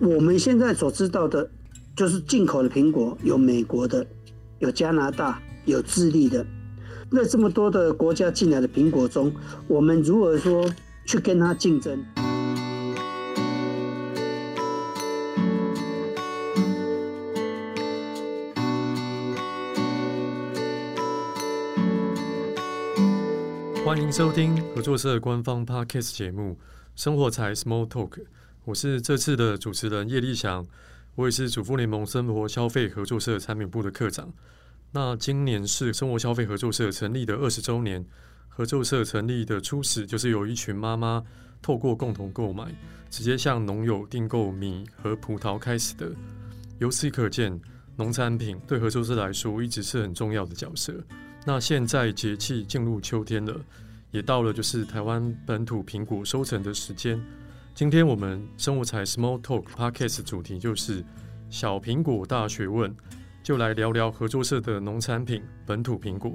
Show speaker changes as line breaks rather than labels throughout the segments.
我们现在所知道的，就是进口的苹果有美国的，有加拿大，有智利的。那这么多的国家进来的苹果中，我们如何说去跟它竞争？
欢迎收听合作社官方 Podcast 节目《生活财 Small Talk》，我是这次的主持人叶立翔，我也是主妇联盟生活消费合作社产品部的课长。那今年是生活消费合作社成立的二十周年。合作社成立的初始就是由一群妈妈透过共同购买，直接向农友订购米和葡萄开始的。由此可见，农产品对合作社来说一直是很重要的角色。那现在节气进入秋天了，也到了就是台湾本土苹果收成的时间。今天我们生活财 Small Talk Podcast 主题就是小苹果大学问。就来聊聊合作社的农产品本土苹果。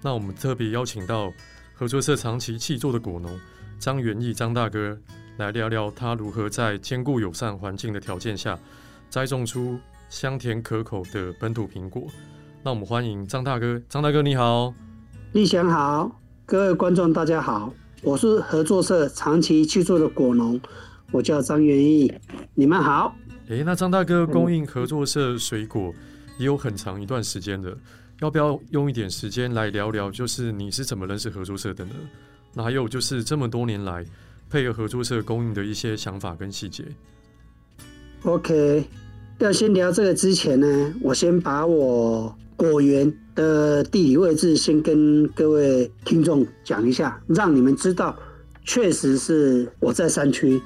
那我们特别邀请到合作社长期契作的果农张元义张大哥来聊聊他如何在兼顾友善环境的条件下栽种出香甜可口的本土苹果。那我们欢迎张大哥，张大哥你好，
立翔好，各位观众大家好，我是合作社长期去做的果农，我叫张元义，你们好。
诶，那张大哥供应合作社水果。也有很长一段时间了，要不要用一点时间来聊聊？就是你是怎么认识合作社的呢？那还有就是这么多年来配合合作社供应的一些想法跟细节。
OK，要先聊这个之前呢，我先把我果园的地理位置先跟各位听众讲一下，让你们知道，确实是我在山区，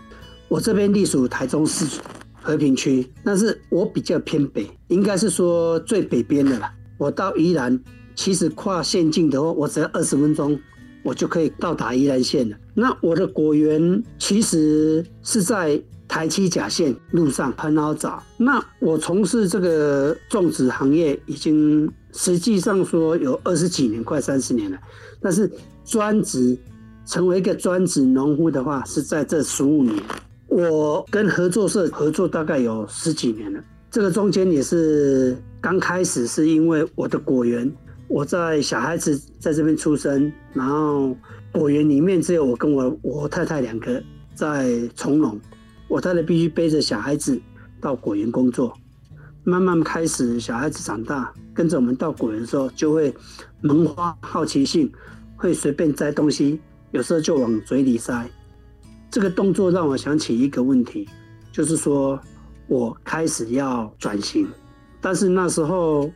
我这边隶属台中市。和平区，但是我比较偏北，应该是说最北边的了。我到宜兰，其实跨县境的话，我只要二十分钟，我就可以到达宜兰县了。那我的果园其实是在台七甲线路上，很好找。那我从事这个种植行业已经实际上说有二十几年，快三十年了。但是专职成为一个专职农夫的话，是在这十五年。我跟合作社合作大概有十几年了，这个中间也是刚开始是因为我的果园，我在小孩子在这边出生，然后果园里面只有我跟我我太太两个在从农，我太太必须背着小孩子到果园工作，慢慢开始小孩子长大，跟着我们到果园的时候，就会萌发好奇心，会随便摘东西，有时候就往嘴里塞。这个动作让我想起一个问题，就是说我开始要转型，但是那时候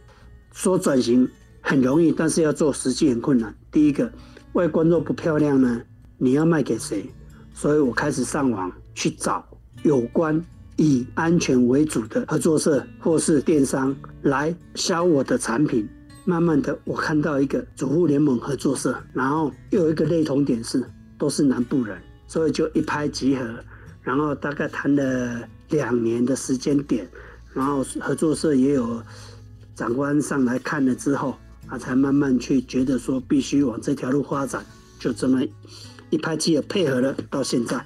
说转型很容易，但是要做实际很困难。第一个，外观若不漂亮呢，你要卖给谁？所以我开始上网去找有关以安全为主的合作社或是电商来销我的产品。慢慢的，我看到一个主妇联盟合作社，然后又有一个类同点是都是南部人。所以就一拍即合，然后大概谈了两年的时间点，然后合作社也有长官上来看了之后，他才慢慢去觉得说必须往这条路发展，就这么一拍即合配合了到现在。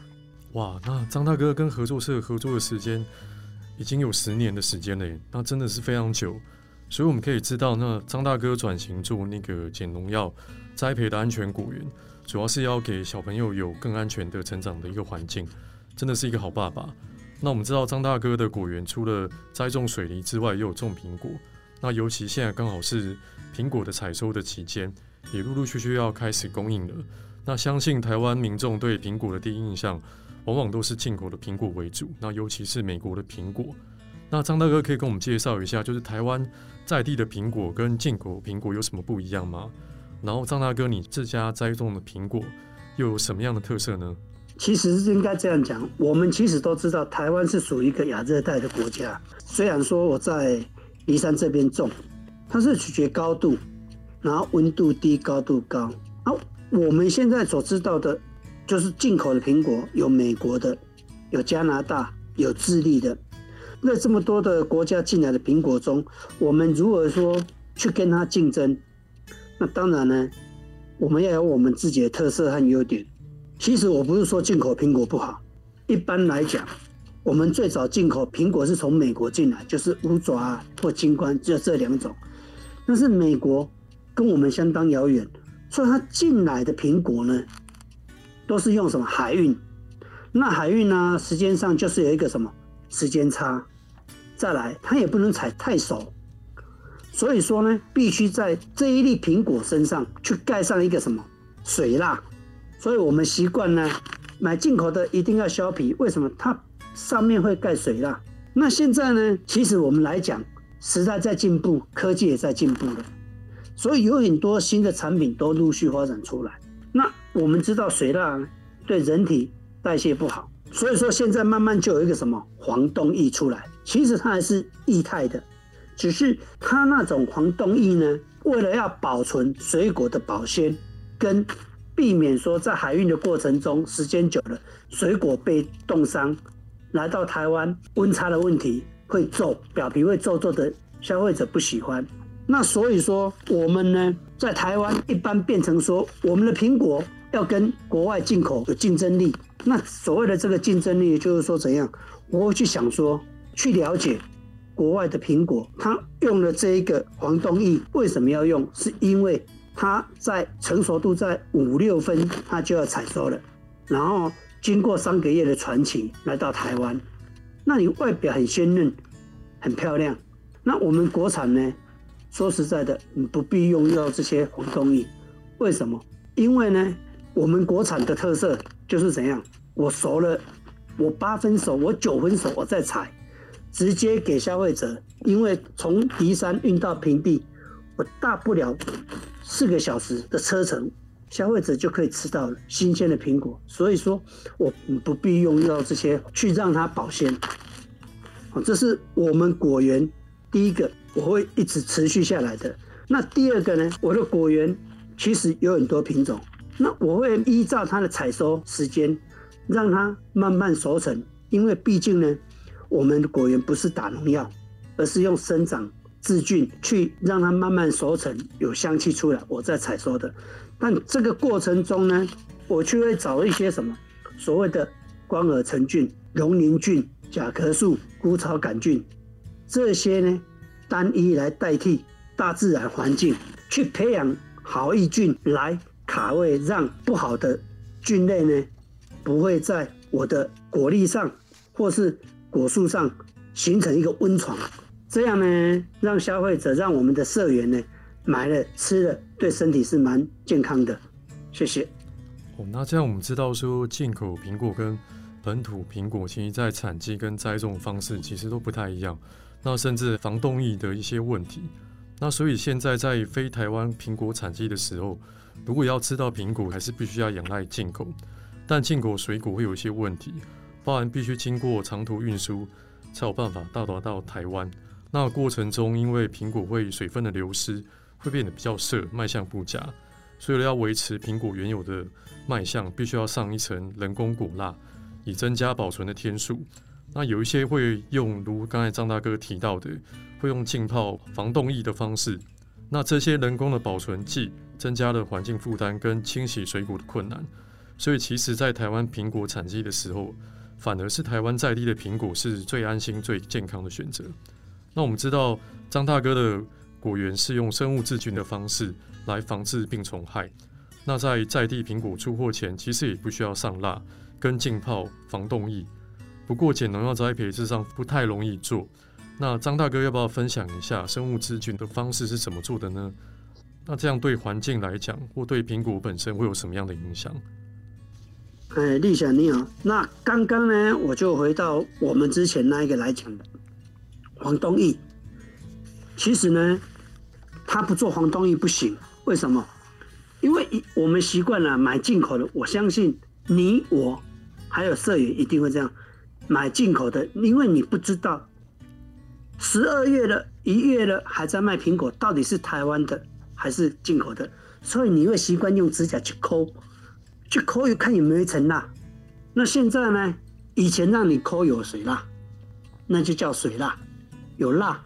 哇，那张大哥跟合作社合作的时间已经有十年的时间了，那真的是非常久。所以我们可以知道，那张大哥转型做那个减农药栽培的安全果园。主要是要给小朋友有更安全的成长的一个环境，真的是一个好爸爸。那我们知道张大哥的果园除了栽种水梨之外，也有种苹果。那尤其现在刚好是苹果的采收的期间，也陆陆续续要开始供应了。那相信台湾民众对苹果的第一印象，往往都是进口的苹果为主。那尤其是美国的苹果。那张大哥可以跟我们介绍一下，就是台湾在地的苹果跟进口苹果有什么不一样吗？然后张大哥，你自家栽种的苹果又有什么样的特色呢？
其实应该这样讲，我们其实都知道，台湾是属于一个亚热带的国家。虽然说我在宜山这边种，它是取决高度，然后温度低，高度高。好，我们现在所知道的，就是进口的苹果，有美国的，有加拿大，有智利的。那这么多的国家进来的苹果中，我们如何说去跟它竞争？那当然呢，我们要有我们自己的特色和优点。其实我不是说进口苹果不好，一般来讲，我们最早进口苹果是从美国进来，就是五爪或金冠，就这两种。但是美国跟我们相当遥远，所以它进来的苹果呢，都是用什么海运？那海运呢，时间上就是有一个什么时间差。再来，它也不能采太熟，所以说呢，必须在这一粒苹果身上去盖上一个什么水蜡。所以我们习惯呢，买进口的一定要削皮，为什么？它上面会盖水蜡。那现在呢，其实我们来讲，时代在进步，科技也在进步了，所以有很多新的产品都陆续发展出来。那我们知道水蜡对人体代谢不好，所以说现在慢慢就有一个什么黄冻液出来。其实它还是液态的，只是它那种黄冻液呢，为了要保存水果的保鲜，跟避免说在海运的过程中时间久了水果被冻伤，来到台湾温差的问题会皱，表皮会皱皱的，消费者不喜欢。那所以说我们呢，在台湾一般变成说我们的苹果要跟国外进口有竞争力。那所谓的这个竞争力就是说怎样？我会去想说，去了解国外的苹果，它用了这一个黄豆液，为什么要用？是因为。它在成熟度在五六分，它就要采收了，然后经过三个月的传情来到台湾，那你外表很鲜嫩，很漂亮。那我们国产呢？说实在的，你不必用到这些黄豆液，为什么？因为呢，我们国产的特色就是怎样？我熟了，我八分熟，我九分熟，我再采，直接给消费者。因为从梨山运到平地，我大不了。四个小时的车程，消费者就可以吃到新鲜的苹果。所以说，我不必用到这些去让它保鲜。这是我们果园第一个我会一直持续下来的。那第二个呢？我的果园其实有很多品种，那我会依照它的采收时间，让它慢慢熟成。因为毕竟呢，我们的果园不是打农药，而是用生长。制菌去让它慢慢熟成，有香气出来，我再采收的。但这个过程中呢，我就会找一些什么所谓的光耳成菌、龙鳞菌、甲壳素、枯草杆菌这些呢，单一来代替大自然环境，去培养好益菌来卡位，让不好的菌类呢不会在我的果粒上或是果树上形成一个温床。这样呢，让消费者、让我们的社员呢买了吃了，对身体是蛮健康的。谢谢。
哦，那这样我们知道说，进口苹果跟本土苹果，其实在产季跟栽种方式其实都不太一样。那甚至防冻液的一些问题。那所以现在在非台湾苹果产季的时候，如果要吃到苹果，还是必须要仰赖进口。但进口水果会有一些问题，包含必须经过长途运输，才有办法到达到台湾。那过程中，因为苹果会水分的流失，会变得比较涩，卖相不佳。所以要维持苹果原有的卖相，必须要上一层人工果蜡，以增加保存的天数。那有一些会用，如刚才张大哥提到的，会用浸泡防冻液的方式。那这些人工的保存剂，增加了环境负担跟清洗水果的困难。所以其实，在台湾苹果产季的时候，反而是台湾在地的苹果是最安心、最健康的选择。那我们知道张大哥的果园是用生物制菌的方式来防治病虫害。那在在地苹果出货前，其实也不需要上蜡跟浸泡防冻液。不过减农药栽培事实上不太容易做。那张大哥要不要分享一下生物制菌的方式是怎么做的呢？那这样对环境来讲，或对苹果本身会有什么样的影响？
哎，立祥你好。那刚刚呢，我就回到我们之前那一个来讲的。黄豆液，其实呢，他不做黄豆液不行。为什么？因为我们习惯了买进口的。我相信你我还有社员一定会这样买进口的，因为你不知道十二月了，一月了还在卖苹果，到底是台湾的还是进口的，所以你会习惯用指甲去抠，去抠一看有没有一层蜡。那现在呢？以前让你抠有水蜡，那就叫水蜡。有蜡，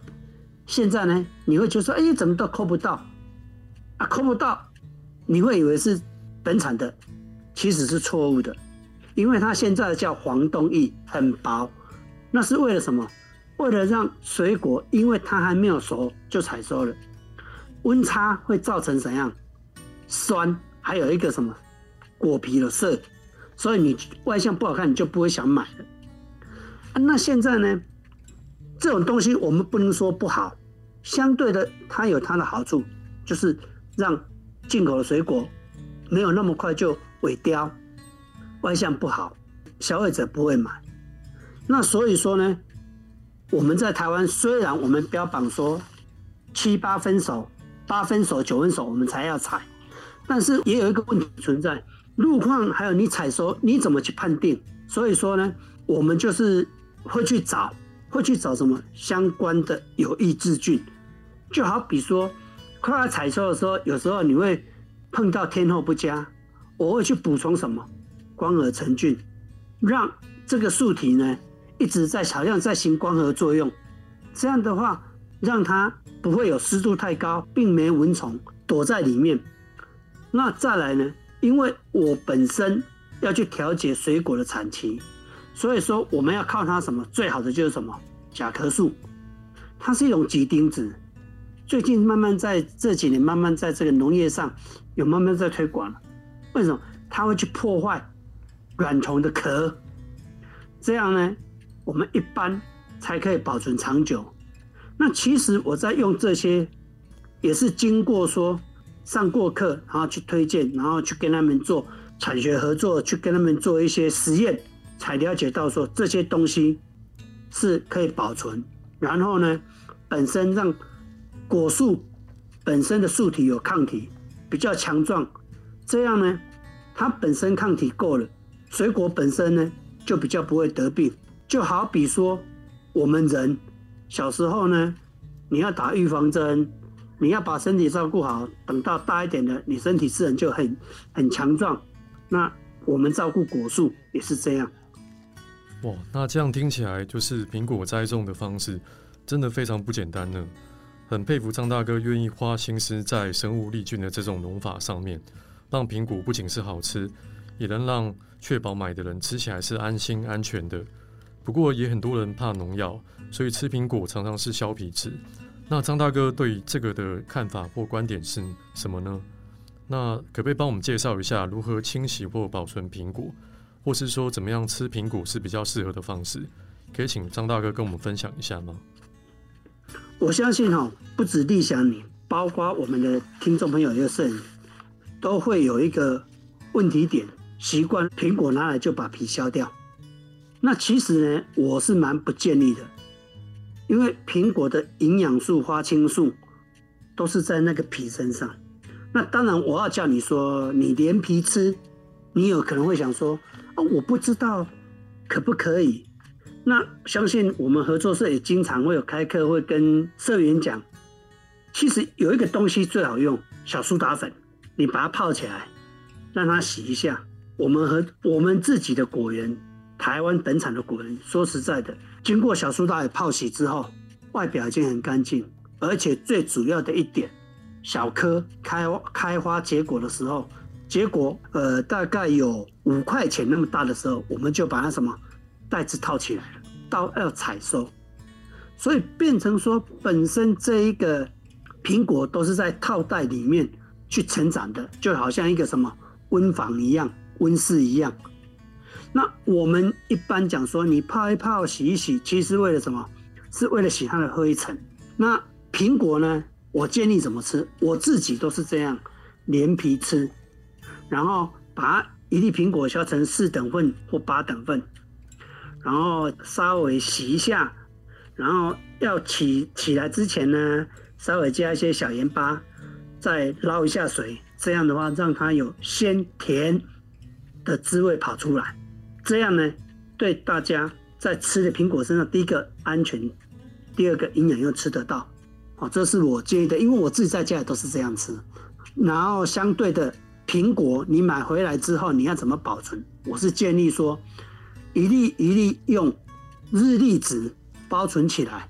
现在呢，你会觉得说，哎，怎么都抠不到啊？抠不到，你会以为是本产的，其实是错误的，因为它现在叫黄豆液，很薄，那是为了什么？为了让水果，因为它还没有熟就采收了，温差会造成怎样？酸，还有一个什么？果皮的涩，所以你外相不好看，你就不会想买了。那现在呢？这种东西我们不能说不好，相对的，它有它的好处，就是让进口的水果没有那么快就萎凋，外向不好，消费者不会买。那所以说呢，我们在台湾虽然我们标榜说七八分熟、八分熟、九分熟我们才要采，但是也有一个问题存在，路况还有你采收你怎么去判定？所以说呢，我们就是会去找。会去找什么相关的有益制菌，就好比说，快要采收的时候，有时候你会碰到天候不佳，我会去补充什么光合成菌，让这个树体呢一直在好像在行光合作用，这样的话让它不会有湿度太高，并没蚊虫躲在里面。那再来呢，因为我本身要去调节水果的产期。所以说，我们要靠它什么？最好的就是什么？甲壳素，它是一种吉丁子。最近慢慢在这几年，慢慢在这个农业上有慢慢在推广了。为什么？它会去破坏软虫的壳，这样呢，我们一般才可以保存长久。那其实我在用这些，也是经过说上过课，然后去推荐，然后去跟他们做产学合作，去跟他们做一些实验。才了解到说这些东西是可以保存，然后呢，本身让果树本身的树体有抗体，比较强壮，这样呢，它本身抗体够了，水果本身呢就比较不会得病。就好比说我们人小时候呢，你要打预防针，你要把身体照顾好，等到大一点的，你身体自然就很很强壮。那我们照顾果树也是这样。
哇，那这样听起来就是苹果栽种的方式真的非常不简单呢。很佩服张大哥愿意花心思在生物力菌的这种农法上面，让苹果不仅是好吃，也能让确保买的人吃起来是安心安全的。不过也很多人怕农药，所以吃苹果常常是削皮吃。那张大哥对这个的看法或观点是什么呢？那可不可以帮我们介绍一下如何清洗或保存苹果？或是说怎么样吃苹果是比较适合的方式，可以请张大哥跟我们分享一下吗？
我相信哈，不止立想你，包括我们的听众朋友也是，都会有一个问题点，习惯苹果拿来就把皮削掉。那其实呢，我是蛮不建议的，因为苹果的营养素、花青素都是在那个皮身上。那当然，我要叫你说，你连皮吃，你有可能会想说。啊，我不知道可不可以。那相信我们合作社也经常会有开课，会跟社员讲，其实有一个东西最好用，小苏打粉，你把它泡起来，让它洗一下。我们和我们自己的果园，台湾本产的果园，说实在的，经过小苏打粉泡洗之后，外表已经很干净，而且最主要的一点，小颗开开花结果的时候。结果，呃，大概有五块钱那么大的时候，我们就把它什么袋子套起来了，到要采收，所以变成说，本身这一个苹果都是在套袋里面去成长的，就好像一个什么温房一样、温室一样。那我们一般讲说，你泡一泡、洗一洗，其实为了什么？是为了洗它的灰尘。那苹果呢？我建议怎么吃？我自己都是这样连皮吃。然后把一粒苹果削成四等份或八等份，然后稍微洗一下，然后要起起来之前呢，稍微加一些小盐巴，再捞一下水，这样的话让它有鲜甜的滋味跑出来，这样呢对大家在吃的苹果身上，第一个安全，第二个营养又吃得到，哦，这是我建议的，因为我自己在家里都是这样吃，然后相对的。苹果你买回来之后，你要怎么保存？我是建议说，一粒一粒用日历纸包存起来，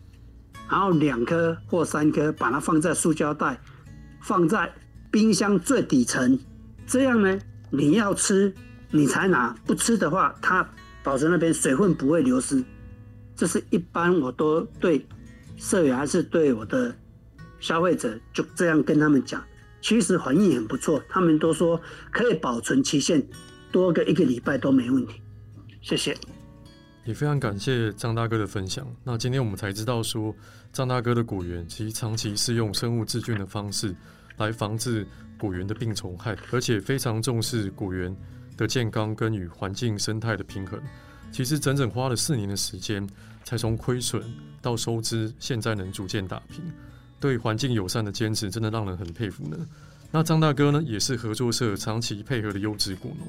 然后两颗或三颗把它放在塑胶袋，放在冰箱最底层。这样呢，你要吃你才拿，不吃的话，它保存那边水分不会流失。这是一般我都对社员还是对我的消费者就这样跟他们讲，其实反应很不错，他们都说可以保存期限多个一个礼拜都没问题。谢谢。
也非常感谢张大哥的分享。那今天我们才知道说，张大哥的果园其实长期是用生物制菌的方式来防治果园的病虫害，而且非常重视果园的健康跟与环境生态的平衡。其实整整花了四年的时间，才从亏损到收支，现在能逐渐打平。对环境友善的坚持，真的让人很佩服呢。那张大哥呢，也是合作社长期配合的优质果农。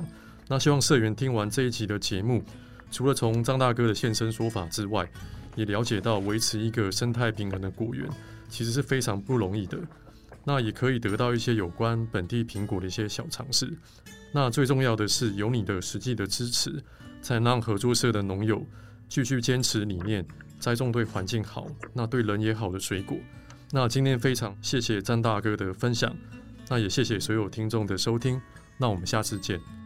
那希望社员听完这一集的节目。除了从张大哥的现身说法之外，也了解到维持一个生态平衡的果园其实是非常不容易的。那也可以得到一些有关本地苹果的一些小常识。那最重要的是有你的实际的支持，才能让合作社的农友继续坚持理念，栽种对环境好、那对人也好的水果。那今天非常谢谢张大哥的分享，那也谢谢所有听众的收听。那我们下次见。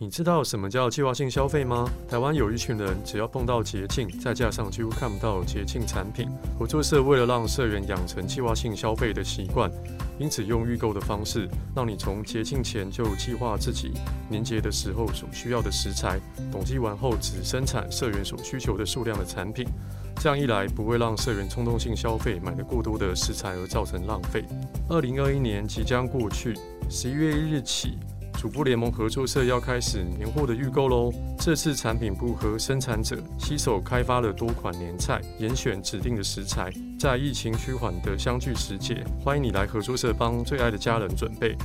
你知道什么叫计划性消费吗？台湾有一群人，只要碰到节庆，再加上几乎看不到节庆产品。合作社为了让社员养成计划性消费的习惯，因此用预购的方式，让你从节庆前就计划自己年节的时候所需要的食材，统计完后只生产社员所需求的数量的产品。这样一来，不会让社员冲动性消费，买了过多的食材而造成浪费。二零二一年即将过去，十一月一日起。主播联盟合作社要开始年货的预购喽！这次产品部和生产者携手开发了多款年菜，严选指定的食材，在疫情趋缓的相聚时节，欢迎你来合作社帮最爱的家人准备。